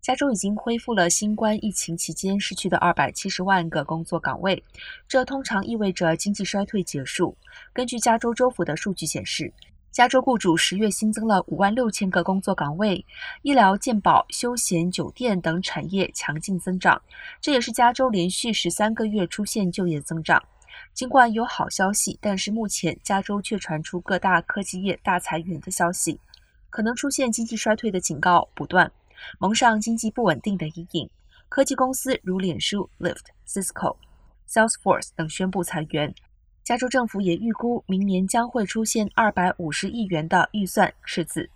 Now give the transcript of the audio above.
加州已经恢复了新冠疫情期间失去的二百七十万个工作岗位，这通常意味着经济衰退结束。根据加州州府的数据显示，加州雇主十月新增了五万六千个工作岗位，医疗、健保、休闲、酒店等产业强劲增长，这也是加州连续十三个月出现就业增长。尽管有好消息，但是目前加州却传出各大科技业大裁员的消息，可能出现经济衰退的警告不断。蒙上经济不稳定的阴影，科技公司如脸书、l i f t、Cisco、Salesforce 等宣布裁员。加州政府也预估明年将会出现二百五十亿元的预算赤字。